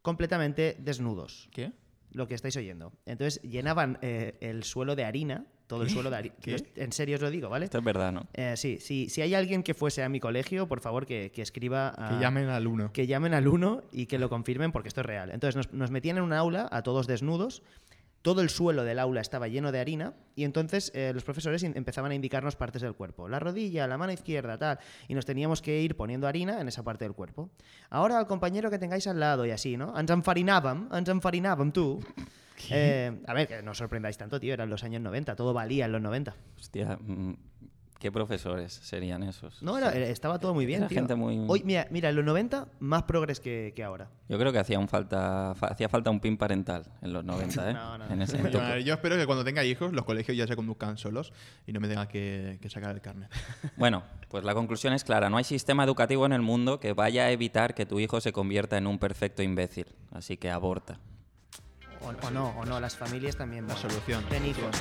completamente desnudos. ¿Qué? Lo que estáis oyendo. Entonces llenaban eh, el suelo de harina, todo el suelo de harina. ¿Qué? En serio os lo digo, ¿vale? Esto es verdad, ¿no? Eh, sí, sí, si hay alguien que fuese a mi colegio, por favor que, que escriba a- Que llamen al uno. que llamen al uno y que lo confirmen porque esto es real. Entonces nos, nos metían en un aula a todos desnudos todo el suelo del aula estaba lleno de harina y entonces eh, los profesores empezaban a indicarnos partes del cuerpo. La rodilla, la mano izquierda, tal. Y nos teníamos que ir poniendo harina en esa parte del cuerpo. Ahora al compañero que tengáis al lado y así, ¿no? Ens enfarinábam, ens enfarinábam, tú. Eh, a ver, que no os sorprendáis tanto, tío. Eran los años 90, todo valía en los 90. Hostia, mm, ¿qué profesores serían esos? No, era- estaba todo muy bien, Era tío. gente muy- Hoy, mira, mira, en los 90 más progres que, que ahora. Yo creo que hacía, un falta, fa- hacía falta un pin parental en los 90, ¿eh? No, no, En ese- Yo, yo espero que cuando tenga hijos, los colegios ya se conduzcan solos y no me tenga que, que sacar el carnet. Bueno, pues la conclusión es clara. No hay sistema educativo en el mundo que vaya a evitar que tu hijo se convierta en un perfecto imbécil. Así que aborta. O, o no, o no, las familias también. La solución. Ten hijos.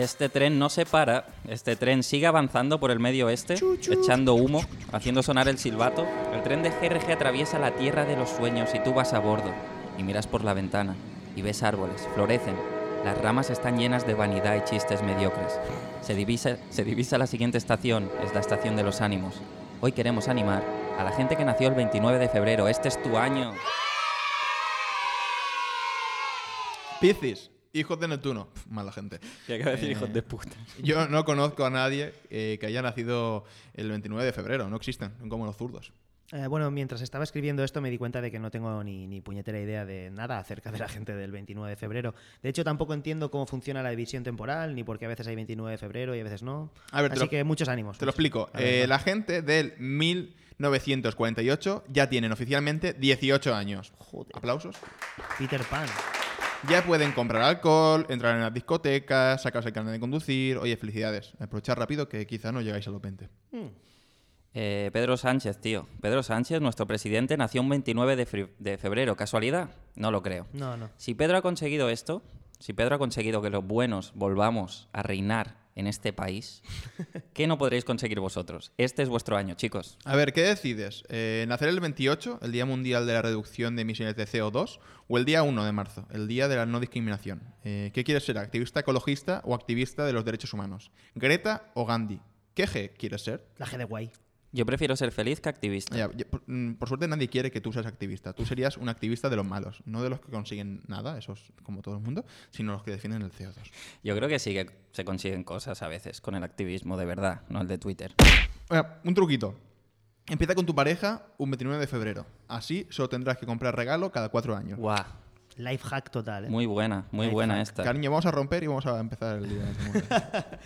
Este tren no se para, este tren sigue avanzando por el medio oeste, echando humo, haciendo sonar el silbato. El tren de GRG atraviesa la tierra de los sueños y tú vas a bordo y miras por la ventana y ves árboles, florecen. Las ramas están llenas de vanidad y chistes mediocres. Se divisa, se divisa la siguiente estación, es la estación de los ánimos. Hoy queremos animar a la gente que nació el 29 de febrero. Este es tu año. Piscis, hijos de Neptuno. Pf, mala gente. ¿Qué acaba de decir, Eh, hijos de puta? Yo no conozco a nadie eh, que haya nacido el 29 de febrero. No existen. Son como los zurdos. Eh, bueno, mientras estaba escribiendo esto me di cuenta de que no tengo ni, ni puñetera idea de nada acerca de la gente del 29 de febrero. De hecho, tampoco entiendo cómo funciona la división temporal, ni por qué a veces hay 29 de febrero y a veces no. A ver, te Así lo- que muchos ánimos. Te lo explico. Eh, la gente del 1948 ya tienen oficialmente 18 años. Joder. Aplausos. Peter Pan. Ya pueden comprar alcohol, entrar en las discotecas, sacarse el carnet de conducir. Oye, felicidades. Aprovechar rápido que quizá no llegáis a los 20. Eh, Pedro Sánchez, tío. Pedro Sánchez, nuestro presidente, nació un 29 de, febrero. ¿Casualidad? No lo creo. No, no. Si Pedro ha conseguido esto, si Pedro ha conseguido que los buenos volvamos a reinar en este país, ¿qué no podréis conseguir vosotros? Este es vuestro año, chicos. A ver, ¿qué decides? Eh, ¿Nacer el 28, el Día Mundial de la Reducción de Emisiones de CO2, o el día 1 de marzo, el Día de la No Discriminación? Eh, ¿Qué quieres ser? ¿Activista ecologista o activista de los derechos humanos? ¿Greta o Gandhi? ¿Qué G quieres ser? La G de guay. Yo prefiero ser feliz que activista. Ya, ya, por, mm, por suerte nadie quiere que tú seas activista. Tú serías un activista de los malos, no de los que consiguen nada, esos como todo el mundo, sino los que defienden el CO2. Yo creo que sí que se consiguen cosas a veces con el activismo de verdad, no el de Twitter. Un truquito. Empieza con tu pareja un 29 de febrero. Así solo tendrás que comprar regalo cada cuatro años. Guau, Life hack total, ¿eh? muy buena, muy Life buena hack. esta. Cariño, vamos a romper y vamos a empezar el día.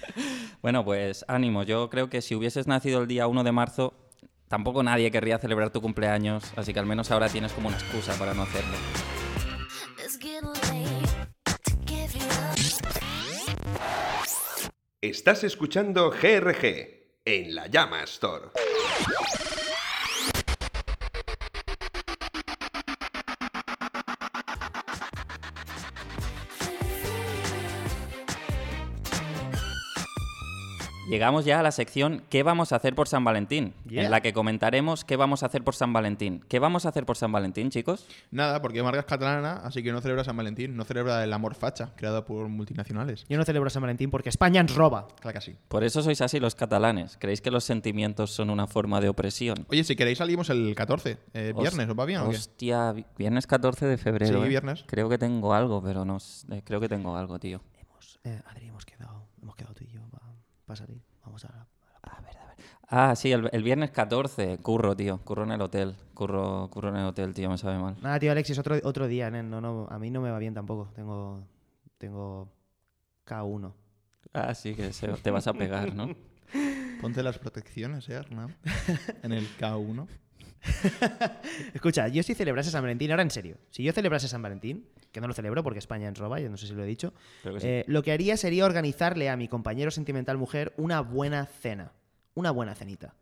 Bueno, pues ánimo. Yo creo que si hubieses nacido el día 1 de marzo, tampoco nadie querría celebrar tu cumpleaños, así que al menos ahora tienes como una excusa para no hacerlo. Estás escuchando GRG en la Llama Store. Llegamos ya a la sección ¿Qué vamos a hacer por San Valentín? Yeah. En la que comentaremos qué vamos a hacer por San Valentín. ¿Qué vamos a hacer por San Valentín, chicos? Nada, porque Marga es catalana, así que no celebra San Valentín, no celebra el amor facha, creado por multinacionales. Yo no celebro San Valentín porque España nos roba. Claro que sí. Por eso sois así los catalanes. ¿Creéis que los sentimientos son una forma de opresión? Oye, si queréis salimos el 14, eh, viernes, ¿os va bien o qué? Hostia, vi- viernes 14 de febrero. Sí, ¿eh? viernes. Creo que tengo algo, pero no eh, creo que tengo algo, tío. Hemos, eh, Adri, hemos quedado, para salir. Vamos a la... A ver, a ver. Ah, sí, el, el viernes 14, curro, tío. Curro en el hotel. Curro, curro en el hotel, tío, me sabe mal. Nada, tío, Alexis, otro, otro día, nen. No, no, a mí no me va bien tampoco. Tengo, tengo K1. Ah, sí, que se- te vas a pegar, ¿no? Ponte las protecciones, ¿eh, Hernán? en el K1. Escucha, yo si celebrase San Valentín, ahora en serio, si yo celebrase San Valentín, que no lo celebro porque España en roba, yo no sé si lo he dicho, que sí. eh, lo que haría sería organizarle a mi compañero sentimental mujer una buena cena, una buena cenita.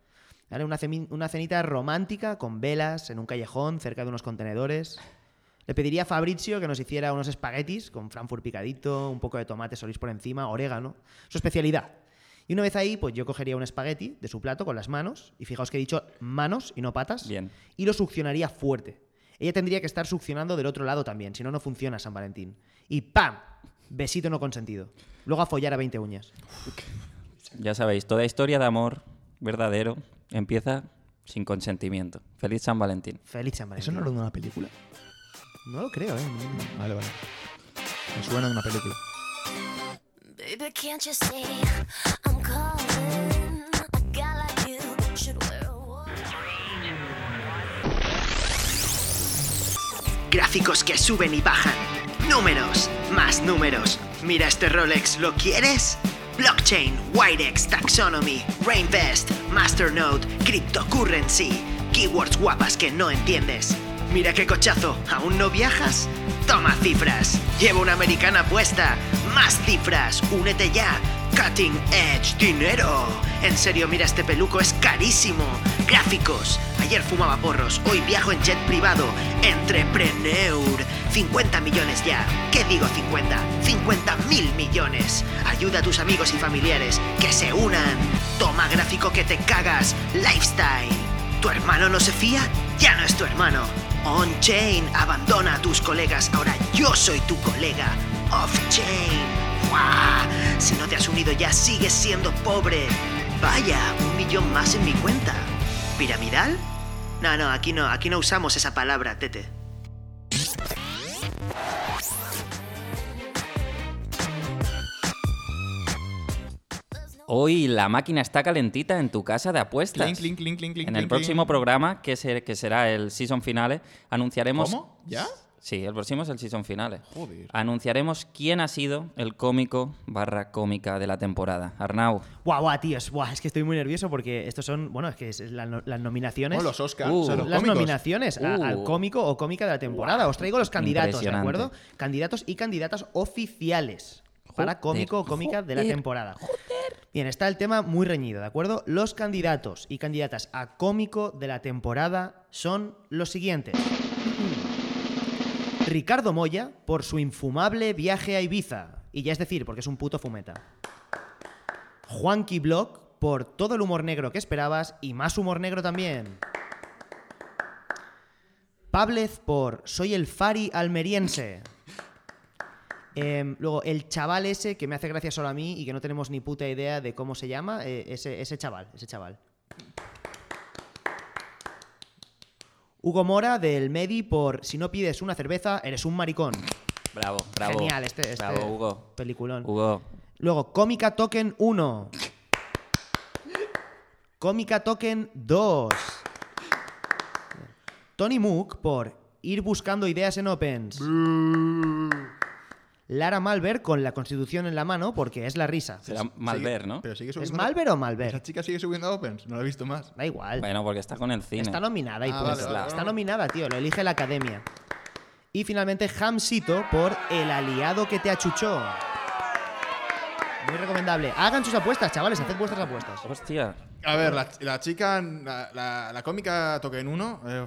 ¿Vale? Una, una cenita romántica con velas en un callejón cerca de unos contenedores. Le pediría a Fabrizio que nos hiciera unos espaguetis con Frankfurt picadito, un poco de tomate solís por encima, orégano, su especialidad. Y una vez ahí, pues yo cogería un espagueti de su plato con las manos, y fijaos que he dicho manos y no patas, Bien. y lo succionaría fuerte. Ella tendría que estar succionando del otro lado también, si no, no funciona San Valentín. Y ¡pam! besito no consentido. Luego a follar a 20 uñas. Ya sabéis, toda historia de amor verdadero empieza sin consentimiento. Feliz San Valentín. Feliz San Valentín. ¿Eso no era de una película? No lo creo, ¿eh? Vale, vale. Me suena de una película. Baby, can't you see Gráficos que suben y bajan. Números, más números. Mira este Rolex, ¿lo quieres? Blockchain, Wirex, Taxonomy, Rainvest, Masternode, Cryptocurrency. Keywords guapas que no entiendes. Mira qué cochazo, ¿aún no viajas? Toma cifras. Llevo una americana puesta. Más cifras. Únete ya. Cutting Edge Dinero. En serio, mira este peluco, es carísimo. Gráficos. Ayer fumaba porros, hoy viajo en jet privado. Entrepreneur. 50 millones ya. ¿Qué digo 50? 50 mil millones. Ayuda a tus amigos y familiares que se unan. Toma gráfico que te cagas. Lifestyle. ¿Tu hermano no se fía? Ya no es tu hermano. On-chain, abandona a tus colegas. Ahora yo soy tu colega. Off-chain. Si no te has unido ya, sigues siendo pobre. Vaya, un millón más en mi cuenta. ¿Piramidal? No, no, aquí no, aquí no usamos esa palabra, Tete. Hoy la máquina está calentita en tu casa de apuestas. Clink, clink, clink, clink, clink, en el clink, próximo clink. programa, que, que será el season finale, anunciaremos... ¿Cómo? ¿Ya? Sí, el próximo es el season finale. Joder. Anunciaremos quién ha sido el cómico barra cómica de la temporada. Arnau. Guau, guau, tíos. Guau, es que estoy muy nervioso porque estos son, bueno, es que es la las nominaciones. Oh, los Oscars. Uh, sea, los las cómicos. nominaciones a- Uh. al cómico o cómica de la temporada. Os traigo los candidatos, ¿de acuerdo? Candidatos y candidatas oficiales para cómico o cómica de la joder, temporada. Bien, está el tema muy reñido, ¿de acuerdo? Los candidatos y candidatas a cómico de la temporada son los siguientes. Ricardo Moya por su infumable viaje a Ibiza. Y ya es decir, porque es un puto fumeta. Juanqui Block por todo el humor negro que esperabas y más humor negro también. Pablez por Soy el Fari almeriense. Em, luego, el chaval ese que me hace gracia solo a mí y que no tenemos ni puta idea de cómo se llama, eh, ese, ese chaval, ese chaval. Hugo Mora del Medi por Si no pides una cerveza, eres un maricón. Bravo, bravo. Genial, este, este Bravo, Hugo. peliculón. Hugo. Luego, Cómica Token 1. Cómica Token 2. Tony Mook por Ir buscando ideas en Opens. Lara Malver con la constitución en la mano porque es la risa. Será Malver, ¿no? Pero sigue ¿Es. Malver o Esa Malver? chica sigue subiendo a Opens. No la he visto más. Da igual. Bueno, porque está con el cine. Está nominada y Ah, vale, vale, Está nominada, tío. Lo elige la academia. Y finalmente Hamsito por El aliado que te achuchó. Muy recomendable. Hagan sus apuestas, chavales. Haced vuestras apuestas. Hostia. A ver, la, la chica, la, la, la cómica Token 1, eh,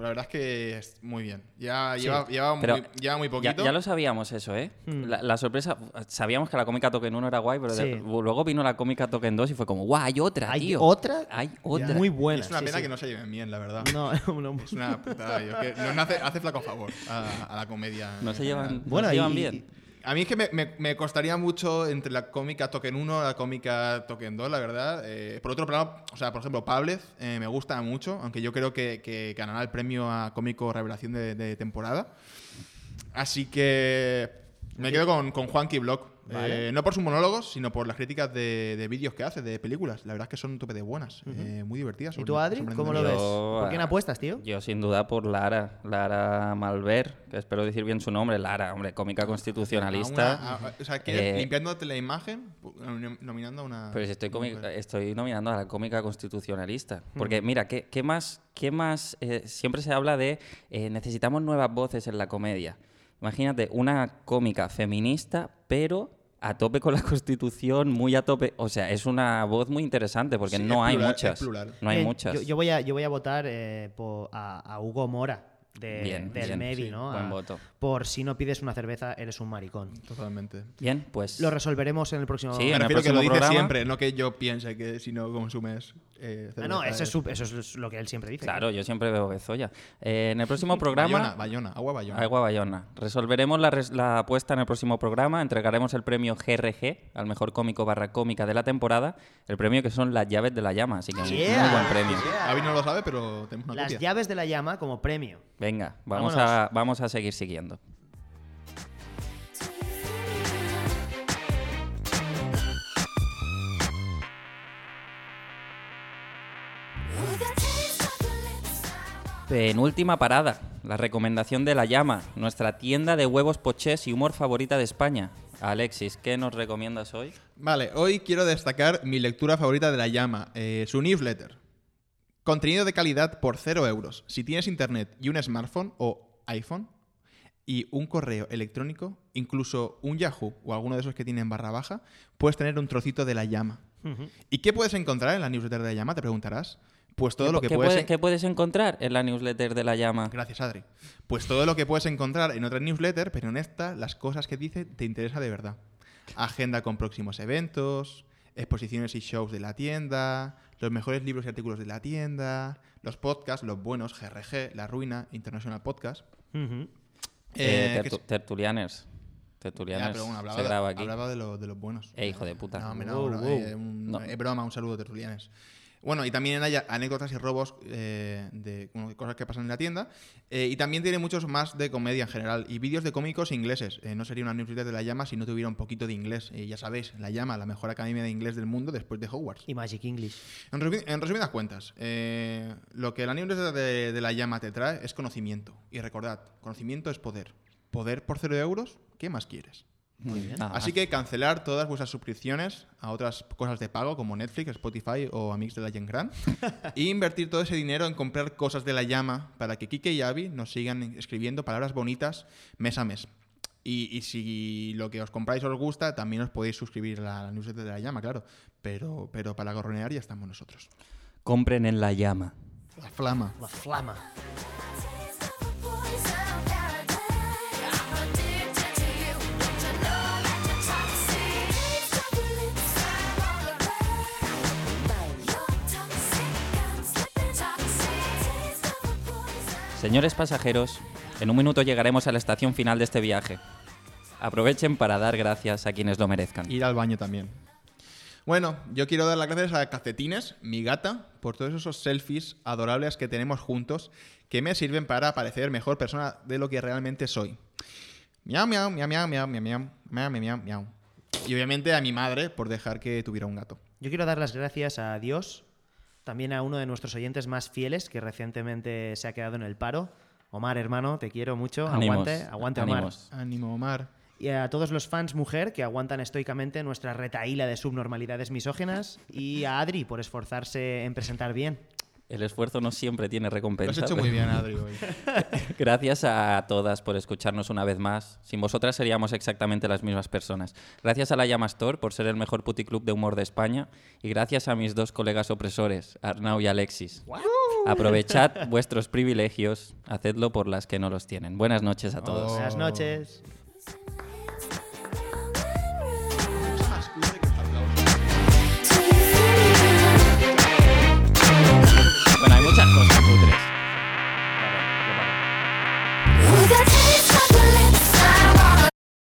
la verdad es que es muy bien. Ya lleva, lleva, muy, lleva muy Ya, poquito. ya lo sabíamos eso, ¿eh? La, la sorpresa, sabíamos que la cómica Token 1 era guay, pero de- Sí. luego vino la cómica Token 2 y fue como, guau, hay otra, ¿Hay tío. otra? Hay otra. Muy buena. es una sí, pena sí. que no se lleven bien, la verdad. No, no, Es una putada. yo que no, no hace, hace flaco favor a, a la comedia. No se llevan, general. no Bueno, se llevan y- bien. A mí es que me, me- me costaría mucho entre la cómica Token 1 y la cómica Token 2, la verdad. Eh, por otro lado, o sea, por ejemplo, Pablez eh, me gusta mucho, aunque yo creo que, que ganará el premio a cómico revelación de, de temporada. Así que me quedo con, con Juanqui Block. Vale. Eh, no por sus monólogos, sino por las críticas de, de vídeos que hace, de películas. La verdad es que son un tope de buenas, eh, muy divertidas. ¿Y tú, Adri? ¿Cómo lo ves? Yo, ¿Por quién ah, apuestas, tío? Yo sin duda por Lara, Lara Malver, que espero decir bien su nombre, Lara, hombre, cómica constitucionalista. A una- a- o sea, ¿quieres Eh, limpiándote la imagen, nom- nominando a una. Pero si estoy, estoy nominando a la cómica constitucionalista. Porque, mira, ¿qué, qué más? Qué más eh, siempre se habla de eh, necesitamos nuevas voces en la comedia. Imagínate una cómica feminista, pero a tope con la constitución, muy a tope. O sea, es una voz muy interesante porque Sí, no es hay plural, es muchas. No hay Eh, muchas. Yo, voy, a, yo voy a votar eh, po- a, a Hugo Mora. De- Bien, del bien, sí, ¿no? buen A- voto. Por si no pides una cerveza, eres un maricón. Totalmente. Bien, pues. Lo resolveremos en el próximo. Sí, Me en el refiero que lo próximo dice programa- siempre, no que yo piense que si no consumes eh, Ah, no, eso es, es- su- eso es lo que él siempre dice. Claro, yo siempre veo Bezoya. Eh, en el próximo programa. Bayona, Bayona, agua Bayona. Agua Bayona. Resolveremos la, res- la apuesta en el próximo programa. Entregaremos el premio GRG al mejor cómico barra cómica de la temporada. El premio que son las llaves de la llama. Así que Yeah. muy buen premio. Avi no lo sabe, pero tenemos una Las copia. llaves de la llama como premio. Venga, vamos Vámonos. a, vamos a seguir siguiendo. Penúltima parada, la recomendación de La Llama, nuestra tienda de huevos pochés y humor favorita de España. Alexis, ¿qué nos recomiendas hoy? Vale, hoy quiero destacar mi lectura favorita de La Llama, eh, su newsletter. Contenido de calidad por 0 euros. Si tienes internet y un smartphone o iPhone y un correo electrónico, incluso un Yahoo o alguno de esos que tienen barra baja, puedes tener un trocito de La Llama. ¿Y qué puedes encontrar en la newsletter de La Llama? Te preguntarás. Pues todo ¿Qué, lo que puedes... qué puedes encontrar en la newsletter de La Llama? Gracias, Adri. Pues todo lo que puedes encontrar en otra newsletter, pero en esta, las cosas que dice te interesa de verdad. Agenda con próximos eventos, exposiciones y shows de la tienda, los mejores libros y artículos de la tienda, los podcasts, los buenos, GRG, La Ruina, International Podcast. Eh, Eh, que tertu- es- tertulianers. Ya, Tertulianers. pero bueno, hablaba, se de, graba aquí. hablaba de, lo- de los buenos. Eh, hijo de puta. No, hombre, no, eh, eh, broma, un saludo, tertulianes. Bueno, y también hay anécdotas y robos eh, de bueno, cosas que pasan en la tienda. Eh, y también tiene muchos más de comedia en general. Y vídeos de cómicos ingleses. Eh, no sería una newsletter de La Llama si no tuviera un poquito de inglés. Eh, ya sabéis, La Llama, la mejor academia de inglés del mundo después de Hogwarts. Y Magic English. En, resumi- en resumidas cuentas, eh, lo que la newsletter de, de La Llama te trae es conocimiento. Y recordad, conocimiento es poder. Poder por cero euros, ¿qué más quieres? Muy bien. Nada Así que cancelar todas vuestras suscripciones a otras cosas de pago como Netflix, Spotify o Amix de la Gen Gran e invertir todo ese dinero en comprar cosas de la llama para que Kike y Avi nos sigan escribiendo palabras bonitas mes a mes. Y, y si lo que os compráis os gusta, también os podéis suscribir a la newsletter de la llama, claro. Pero, pero para gorronear ya estamos nosotros. Compren en La Llama. La flama. La flama. Señores pasajeros, en un minuto llegaremos a la estación final de este viaje. Aprovechen para dar gracias a quienes lo merezcan. Ir al baño también. Bueno, yo quiero dar las gracias a Cacetines, mi gata, por todos esos selfies adorables que tenemos juntos que me sirven para parecer mejor persona de lo que realmente soy. Miau, miau, miau, miau, miau, miau, miau, miau, miau, miau. Y obviamente a mi madre por dejar que tuviera un gato. Yo quiero dar las gracias a Dios, también a uno de nuestros oyentes más fieles que recientemente se ha quedado en el paro. Omar, hermano, te quiero mucho. Ánimos, aguante, aguante, Omar. Ánimo, Omar. Y a todos los fans mujer que aguantan estoicamente nuestra retaíla de subnormalidades misógenas. Y a Adri por esforzarse en presentar bien. El esfuerzo no siempre tiene Lo recompensa. has hecho muy bien, Adri, hoy. Gracias a todas por escucharnos una vez más. Sin vosotras seríamos exactamente las mismas personas. Gracias a la Llama Store por ser el mejor puticlub de humor de España. Y gracias a mis dos colegas opresores, Arnau y Alexis. Aprovechad vuestros privilegios, hacedlo por las que no los tienen. Buenas noches a todos. Buenas noches. Who's that?